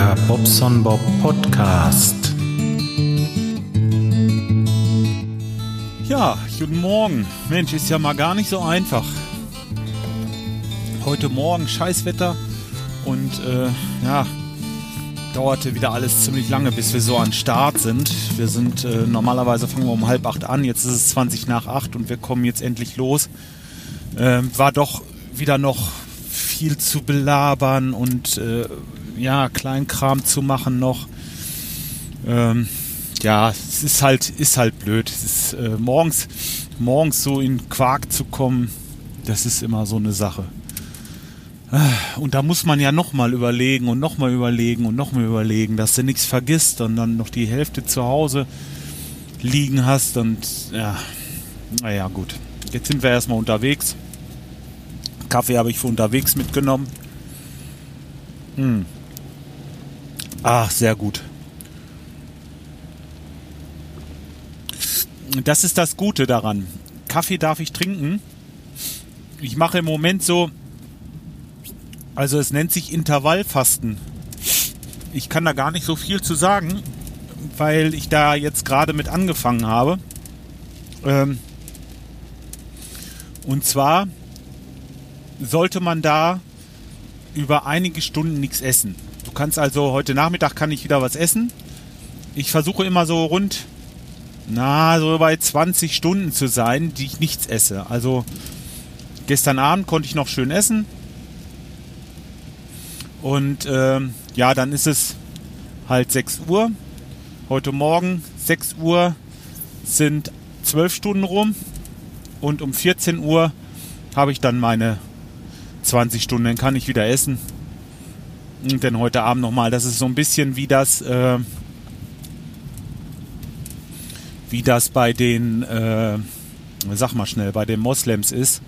Der Bobson Bob Podcast. Ja, guten Morgen. Mensch, ist ja mal gar nicht so einfach. Heute Morgen Scheißwetter und äh, ja, dauerte wieder alles ziemlich lange, bis wir so an Start sind. Wir sind äh, normalerweise fangen wir um halb acht an, jetzt ist es 20 nach acht und wir kommen jetzt endlich los. Äh, war doch wieder noch viel zu belabern und äh, ja, Kleinkram zu machen noch. Ähm, ja, es ist halt, ist halt blöd. Es ist, äh, morgens, morgens so in Quark zu kommen, das ist immer so eine Sache. Und da muss man ja nochmal überlegen und nochmal überlegen und nochmal überlegen, dass du nichts vergisst und dann noch die Hälfte zu Hause liegen hast und ja, naja, gut. Jetzt sind wir erstmal unterwegs. Kaffee habe ich für unterwegs mitgenommen. Hm. Ach, sehr gut. Das ist das Gute daran. Kaffee darf ich trinken. Ich mache im Moment so, also es nennt sich Intervallfasten. Ich kann da gar nicht so viel zu sagen, weil ich da jetzt gerade mit angefangen habe. Ähm und zwar sollte man da über einige Stunden nichts essen. Du kannst also heute Nachmittag kann ich wieder was essen. Ich versuche immer so rund, na, so bei 20 Stunden zu sein, die ich nichts esse. Also gestern Abend konnte ich noch schön essen. Und ähm, ja, dann ist es halt 6 Uhr. Heute Morgen 6 Uhr sind 12 Stunden rum. Und um 14 Uhr habe ich dann meine 20 Stunden, dann kann ich wieder essen. Dann heute Abend nochmal. Das ist so ein bisschen wie das, äh, wie das bei den, äh, sag mal schnell, bei den Moslems ist.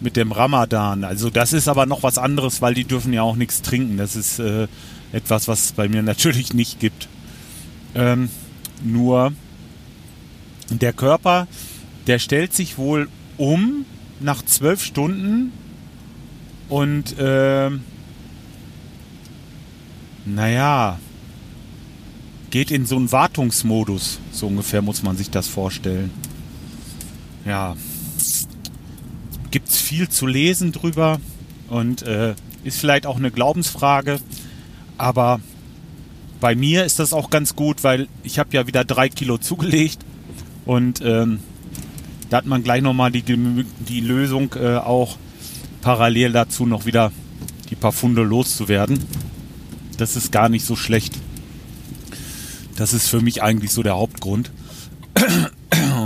Mit dem Ramadan. Also das ist aber noch was anderes, weil die dürfen ja auch nichts trinken. Das ist äh, etwas, was es bei mir natürlich nicht gibt. Ähm, nur der Körper, der stellt sich wohl um nach zwölf Stunden und äh, naja, geht in so einen Wartungsmodus. So ungefähr muss man sich das vorstellen. Ja, gibt es viel zu lesen drüber und äh, ist vielleicht auch eine Glaubensfrage, aber bei mir ist das auch ganz gut, weil ich habe ja wieder drei Kilo zugelegt und ähm, da hat man gleich nochmal die, die Lösung äh, auch parallel dazu noch wieder die paar Funde loszuwerden. Das ist gar nicht so schlecht. Das ist für mich eigentlich so der Hauptgrund.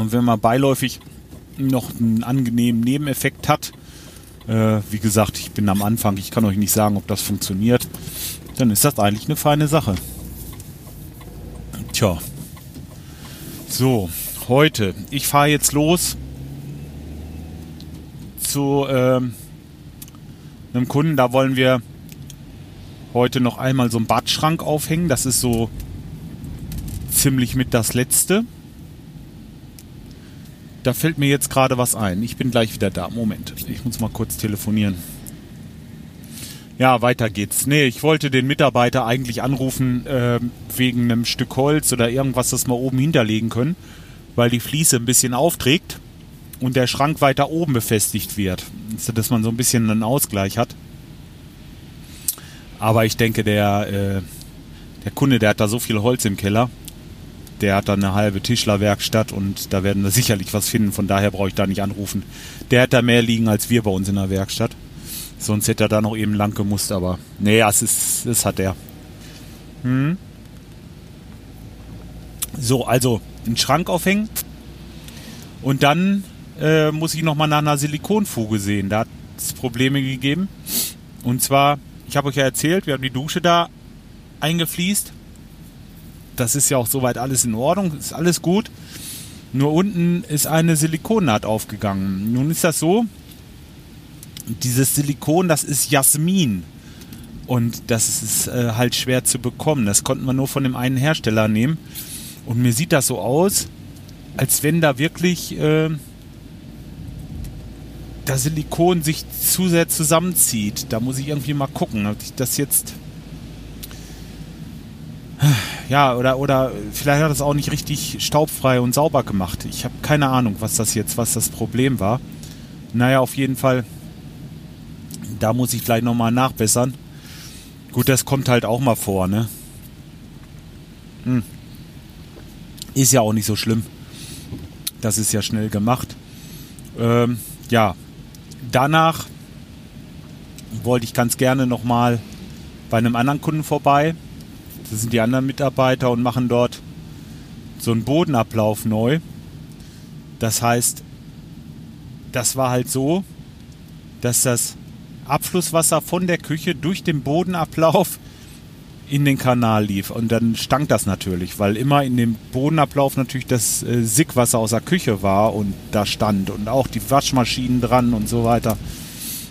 Und wenn man beiläufig noch einen angenehmen Nebeneffekt hat, äh, wie gesagt, ich bin am Anfang, ich kann euch nicht sagen, ob das funktioniert, dann ist das eigentlich eine feine Sache. Tja. So, heute. Ich fahre jetzt los zu ähm, einem Kunden, da wollen wir heute noch einmal so einen Badschrank aufhängen. Das ist so ziemlich mit das Letzte. Da fällt mir jetzt gerade was ein. Ich bin gleich wieder da. Moment, ich muss mal kurz telefonieren. Ja, weiter geht's. Nee, ich wollte den Mitarbeiter eigentlich anrufen äh, wegen einem Stück Holz oder irgendwas, das wir oben hinterlegen können, weil die Fliese ein bisschen aufträgt und der Schrank weiter oben befestigt wird, dass man so ein bisschen einen Ausgleich hat. Aber ich denke, der, äh, der Kunde, der hat da so viel Holz im Keller, der hat da eine halbe Tischlerwerkstatt und da werden wir sicherlich was finden. Von daher brauche ich da nicht anrufen. Der hat da mehr liegen als wir bei uns in der Werkstatt. Sonst hätte er da noch eben lang gemusst, aber nee, das, ist, das hat er. Hm. So, also einen Schrank aufhängen und dann äh, muss ich nochmal nach einer Silikonfuge sehen. Da hat es Probleme gegeben. Und zwar, ich habe euch ja erzählt, wir haben die Dusche da eingefliest. Das ist ja auch soweit alles in Ordnung, ist alles gut. Nur unten ist eine Silikonnaht aufgegangen. Nun ist das so, dieses Silikon, das ist Jasmin. Und das ist äh, halt schwer zu bekommen. Das konnten wir nur von dem einen Hersteller nehmen. Und mir sieht das so aus, als wenn da wirklich äh, das Silikon sich zu sehr zusammenzieht. Da muss ich irgendwie mal gucken, ob ich das jetzt ja, oder, oder vielleicht hat es auch nicht richtig staubfrei und sauber gemacht. Ich habe keine Ahnung, was das jetzt, was das Problem war. Naja, auf jeden Fall, da muss ich vielleicht nochmal nachbessern. Gut, das kommt halt auch mal vor, ne? Hm. Ist ja auch nicht so schlimm. Das ist ja schnell gemacht. Ähm, ja, danach wollte ich ganz gerne nochmal bei einem anderen Kunden vorbei. Das sind die anderen Mitarbeiter und machen dort so einen Bodenablauf neu. Das heißt, das war halt so, dass das Abflusswasser von der Küche durch den Bodenablauf in den Kanal lief. Und dann stank das natürlich, weil immer in dem Bodenablauf natürlich das äh, Sickwasser aus der Küche war und da stand und auch die Waschmaschinen dran und so weiter.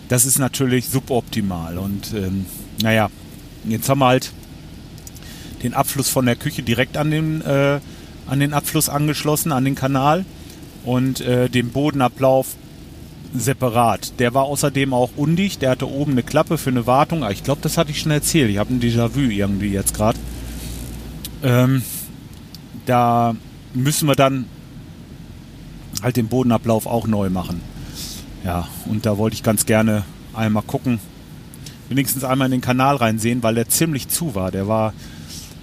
Das ist natürlich suboptimal. Und ähm, naja, jetzt haben wir halt den Abfluss von der Küche direkt an den, äh, an den Abfluss angeschlossen, an den Kanal und äh, den Bodenablauf separat. Der war außerdem auch undicht. Der hatte oben eine Klappe für eine Wartung. Ah, ich glaube, das hatte ich schon erzählt. Ich habe ein Déjà-vu irgendwie jetzt gerade. Ähm, da müssen wir dann halt den Bodenablauf auch neu machen. Ja, und da wollte ich ganz gerne einmal gucken, wenigstens einmal in den Kanal reinsehen, weil der ziemlich zu war. Der war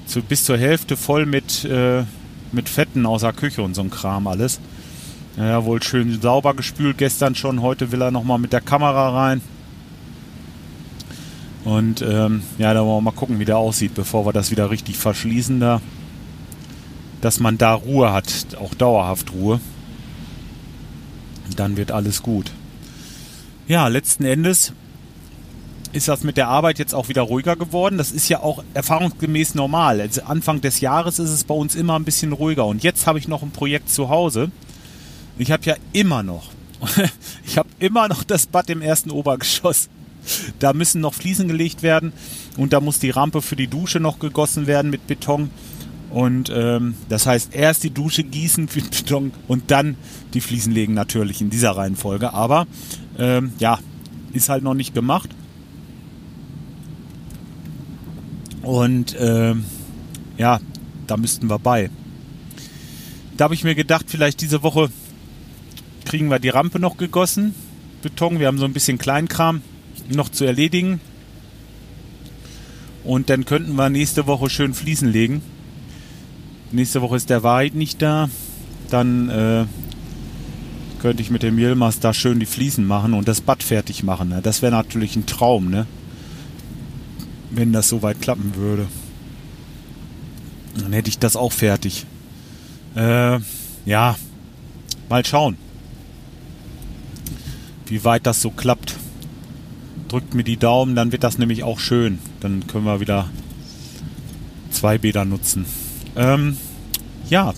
zu, bis zur Hälfte voll mit, äh, mit Fetten aus der Küche und so ein Kram alles. Ja, wohl schön sauber gespült gestern schon. Heute will er nochmal mit der Kamera rein. Und ähm, ja, da wollen wir mal gucken, wie der aussieht, bevor wir das wieder richtig verschließen da. Dass man da Ruhe hat, auch dauerhaft Ruhe. Dann wird alles gut. Ja, letzten Endes ist das mit der Arbeit jetzt auch wieder ruhiger geworden. Das ist ja auch erfahrungsgemäß normal. Also Anfang des Jahres ist es bei uns immer ein bisschen ruhiger. Und jetzt habe ich noch ein Projekt zu Hause ich habe ja immer noch, ich habe immer noch das Bad im ersten Obergeschoss. Da müssen noch Fliesen gelegt werden und da muss die Rampe für die Dusche noch gegossen werden mit Beton. Und ähm, das heißt, erst die Dusche gießen für Beton und dann die Fliesen legen natürlich in dieser Reihenfolge. Aber ähm, ja, ist halt noch nicht gemacht. Und ähm, ja, da müssten wir bei. Da habe ich mir gedacht, vielleicht diese Woche kriegen wir die Rampe noch gegossen. Beton. Wir haben so ein bisschen Kleinkram noch zu erledigen. Und dann könnten wir nächste Woche schön Fliesen legen. Nächste Woche ist der Wahrheit nicht da. Dann äh, könnte ich mit dem Yilmaz da schön die Fliesen machen und das Bad fertig machen. Ne? Das wäre natürlich ein Traum, ne? Wenn das so weit klappen würde. Dann hätte ich das auch fertig. Äh, ja, mal schauen wie weit das so klappt. Drückt mir die Daumen, dann wird das nämlich auch schön. Dann können wir wieder zwei Bäder nutzen. Ähm, ja,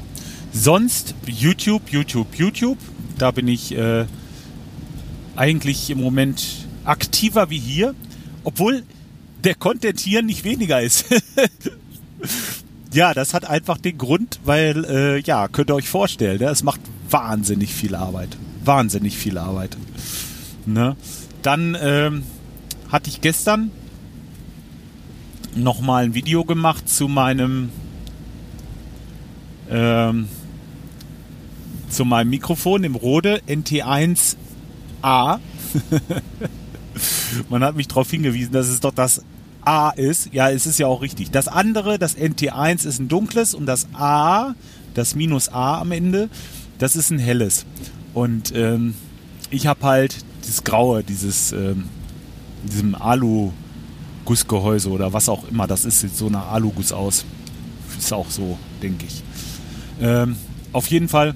sonst YouTube, YouTube, YouTube. Da bin ich äh, eigentlich im Moment aktiver wie hier, obwohl der Content hier nicht weniger ist. ja, das hat einfach den Grund, weil, äh, ja, könnt ihr euch vorstellen, ne? es macht wahnsinnig viel Arbeit. Wahnsinnig viel Arbeit. Ne? Dann ähm, hatte ich gestern nochmal ein Video gemacht zu meinem ähm, zu meinem Mikrofon im Rode NT1A. Man hat mich darauf hingewiesen, dass es doch das A ist. Ja, es ist ja auch richtig. Das andere, das NT1 ist ein dunkles und das A, das Minus A am Ende, das ist ein helles. Und ähm, ich habe halt dieses Graue, dieses ähm, diesem Alu-Gussgehäuse oder was auch immer das ist, sieht so nach Aluguss aus. Ist auch so, denke ich. Ähm, auf jeden Fall,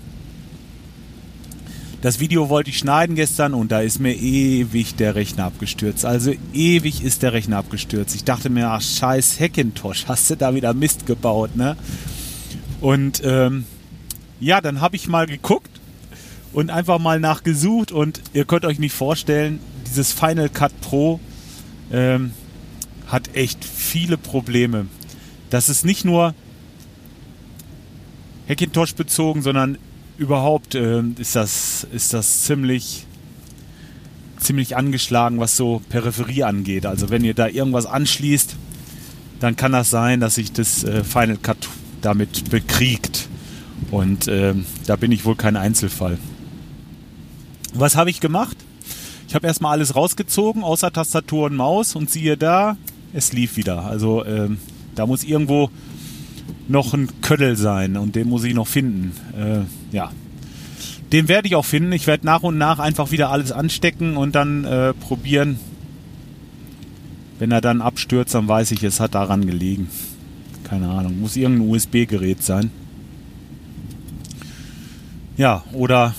das Video wollte ich schneiden gestern und da ist mir ewig der Rechner abgestürzt. Also ewig ist der Rechner abgestürzt. Ich dachte mir, ach scheiß Hackintosh, hast du da wieder Mist gebaut, ne? Und ähm, ja, dann habe ich mal geguckt und einfach mal nachgesucht und ihr könnt euch nicht vorstellen, dieses Final Cut Pro ähm, hat echt viele Probleme. Das ist nicht nur Hackintosh bezogen, sondern überhaupt äh, ist das ist das ziemlich ziemlich angeschlagen, was so Peripherie angeht. Also wenn ihr da irgendwas anschließt, dann kann das sein, dass sich das äh, Final Cut damit bekriegt. Und ähm, da bin ich wohl kein Einzelfall. Was habe ich gemacht? Ich habe erstmal alles rausgezogen, außer Tastatur und Maus und siehe da, es lief wieder. Also ähm, da muss irgendwo noch ein Köttel sein und den muss ich noch finden. Äh, ja, den werde ich auch finden. Ich werde nach und nach einfach wieder alles anstecken und dann äh, probieren. Wenn er dann abstürzt, dann weiß ich, es hat daran gelegen. Keine Ahnung. Muss irgendein USB-Gerät sein. Ja, oder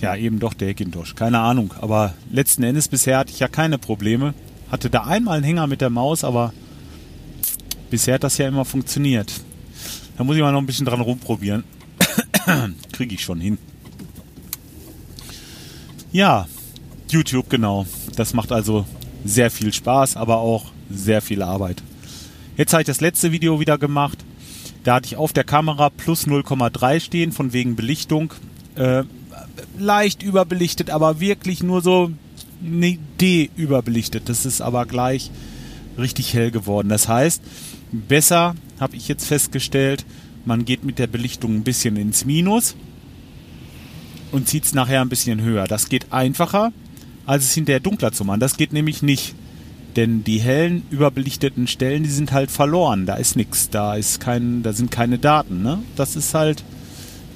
ja, eben doch der Hackintosh. Keine Ahnung. Aber letzten Endes bisher hatte ich ja keine Probleme. Hatte da einmal einen Hänger mit der Maus, aber bisher hat das ja immer funktioniert. Da muss ich mal noch ein bisschen dran rumprobieren. Kriege ich schon hin. Ja, YouTube, genau. Das macht also sehr viel Spaß, aber auch sehr viel Arbeit. Jetzt habe ich das letzte Video wieder gemacht. Da hatte ich auf der Kamera plus 0,3 stehen, von wegen Belichtung. Äh, leicht überbelichtet, aber wirklich nur so eine D überbelichtet. Das ist aber gleich richtig hell geworden. Das heißt, besser habe ich jetzt festgestellt, man geht mit der Belichtung ein bisschen ins Minus und zieht es nachher ein bisschen höher. Das geht einfacher, als es hinterher dunkler zu machen. Das geht nämlich nicht. Denn die hellen, überbelichteten Stellen, die sind halt verloren. Da ist nichts. Da ist kein, da sind keine Daten. Ne? Das ist halt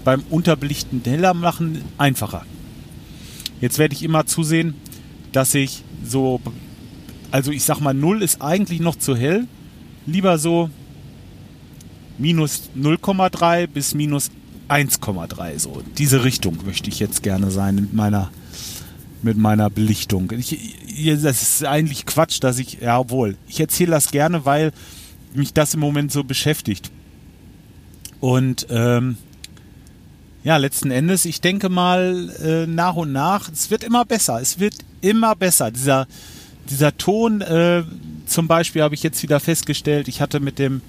beim unterbelichten heller machen einfacher. Jetzt werde ich immer zusehen, dass ich so, also ich sag mal, 0 ist eigentlich noch zu hell. Lieber so minus 0,3 bis minus 1,3 so. Diese Richtung möchte ich jetzt gerne sein mit meiner mit meiner Belichtung. Ich, das ist eigentlich Quatsch, dass ich, ja, obwohl, ich erzähle das gerne, weil mich das im Moment so beschäftigt. Und ähm, ja, letzten Endes, ich denke mal, äh, nach und nach, es wird immer besser. Es wird immer besser. Dieser, dieser Ton, äh, zum Beispiel habe ich jetzt wieder festgestellt, ich hatte mit dem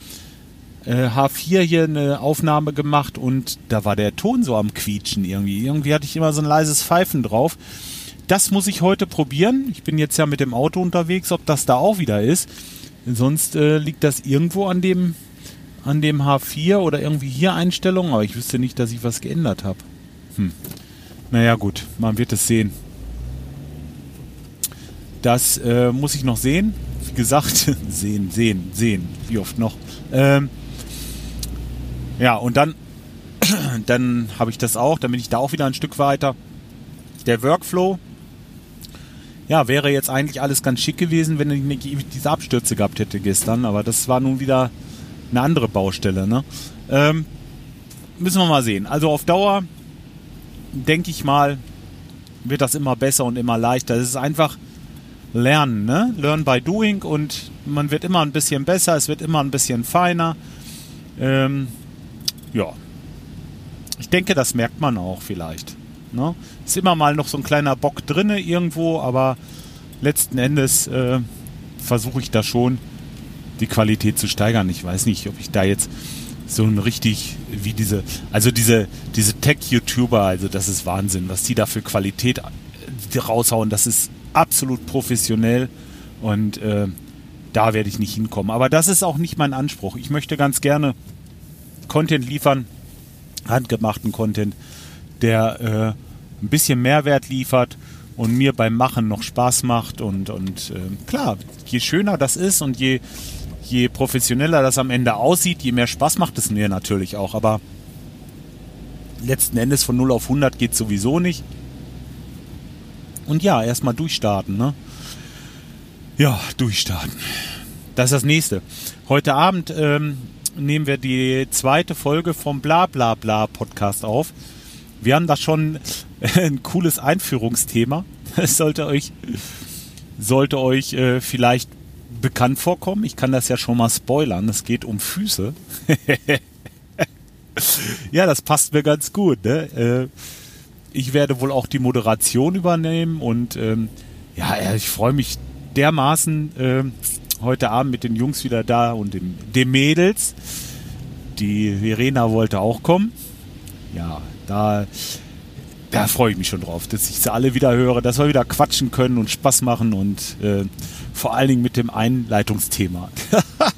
H4 äh, hier eine Aufnahme gemacht und da war der Ton so am Quietschen irgendwie. Irgendwie hatte ich immer so ein leises Pfeifen drauf. Das muss ich heute probieren. Ich bin jetzt ja mit dem Auto unterwegs, ob das da auch wieder ist. Sonst äh, liegt das irgendwo an dem, an dem H4 oder irgendwie hier Einstellungen, aber ich wüsste nicht, dass ich was geändert habe. Hm. Naja, gut, man wird es sehen. Das äh, muss ich noch sehen. Wie gesagt, sehen, sehen, sehen. Wie oft noch? Ähm, ja, und dann, dann habe ich das auch, dann bin ich da auch wieder ein Stück weiter. Der Workflow, ja, wäre jetzt eigentlich alles ganz schick gewesen, wenn ich nicht diese Abstürze gehabt hätte gestern, aber das war nun wieder eine andere Baustelle, ne? Ähm, müssen wir mal sehen. Also auf Dauer, denke ich mal, wird das immer besser und immer leichter. Es ist einfach Lernen, ne? Learn by doing und man wird immer ein bisschen besser, es wird immer ein bisschen feiner. Ähm, ja, ich denke, das merkt man auch vielleicht. Ne? Ist immer mal noch so ein kleiner Bock drinne irgendwo, aber letzten Endes äh, versuche ich da schon die Qualität zu steigern. Ich weiß nicht, ob ich da jetzt so ein richtig wie diese, also diese, diese Tech-YouTuber, also das ist Wahnsinn, was die da für Qualität äh, raushauen, das ist absolut professionell und äh, da werde ich nicht hinkommen. Aber das ist auch nicht mein Anspruch. Ich möchte ganz gerne Content liefern, handgemachten Content, der äh, ein bisschen Mehrwert liefert und mir beim Machen noch Spaß macht. Und, und äh, klar, je schöner das ist und je, je professioneller das am Ende aussieht, je mehr Spaß macht es mir natürlich auch. Aber letzten Endes von 0 auf 100 geht sowieso nicht. Und ja, erstmal durchstarten, ne? Ja, durchstarten. Das ist das nächste. Heute Abend ähm, nehmen wir die zweite Folge vom Bla Bla Bla Podcast auf. Wir haben da schon ein cooles Einführungsthema. Es sollte euch, sollte euch äh, vielleicht bekannt vorkommen. Ich kann das ja schon mal spoilern. Es geht um Füße. ja, das passt mir ganz gut. Ne? Äh, ich werde wohl auch die Moderation übernehmen und ähm, ja, ich freue mich dermaßen. Äh, heute Abend mit den Jungs wieder da und dem Mädels. Die Verena wollte auch kommen. Ja, da, da freue ich mich schon drauf, dass ich sie alle wieder höre, dass wir wieder quatschen können und Spaß machen und äh, vor allen Dingen mit dem Einleitungsthema.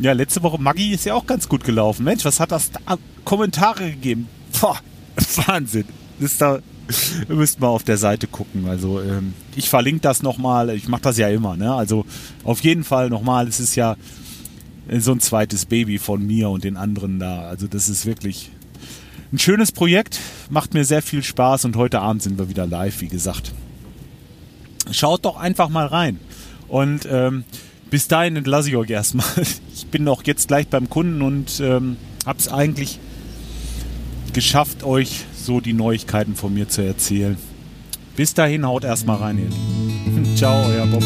Ja, letzte Woche Maggi ist ja auch ganz gut gelaufen. Mensch, was hat das da? Kommentare gegeben? Boah, Wahnsinn. ist da, ihr müsst mal auf der Seite gucken. Also ähm, ich verlinke das nochmal. Ich mache das ja immer. Ne? Also auf jeden Fall nochmal. Es ist ja so ein zweites Baby von mir und den anderen da. Also das ist wirklich ein schönes Projekt. Macht mir sehr viel Spaß und heute Abend sind wir wieder live, wie gesagt. Schaut doch einfach mal rein. Und ähm, bis dahin entlasse ich euch erstmal. Ich bin auch jetzt gleich beim Kunden und ähm, habe es eigentlich geschafft, euch so die Neuigkeiten von mir zu erzählen. Bis dahin haut erstmal rein, ihr Lieben. Ciao, euer Bob.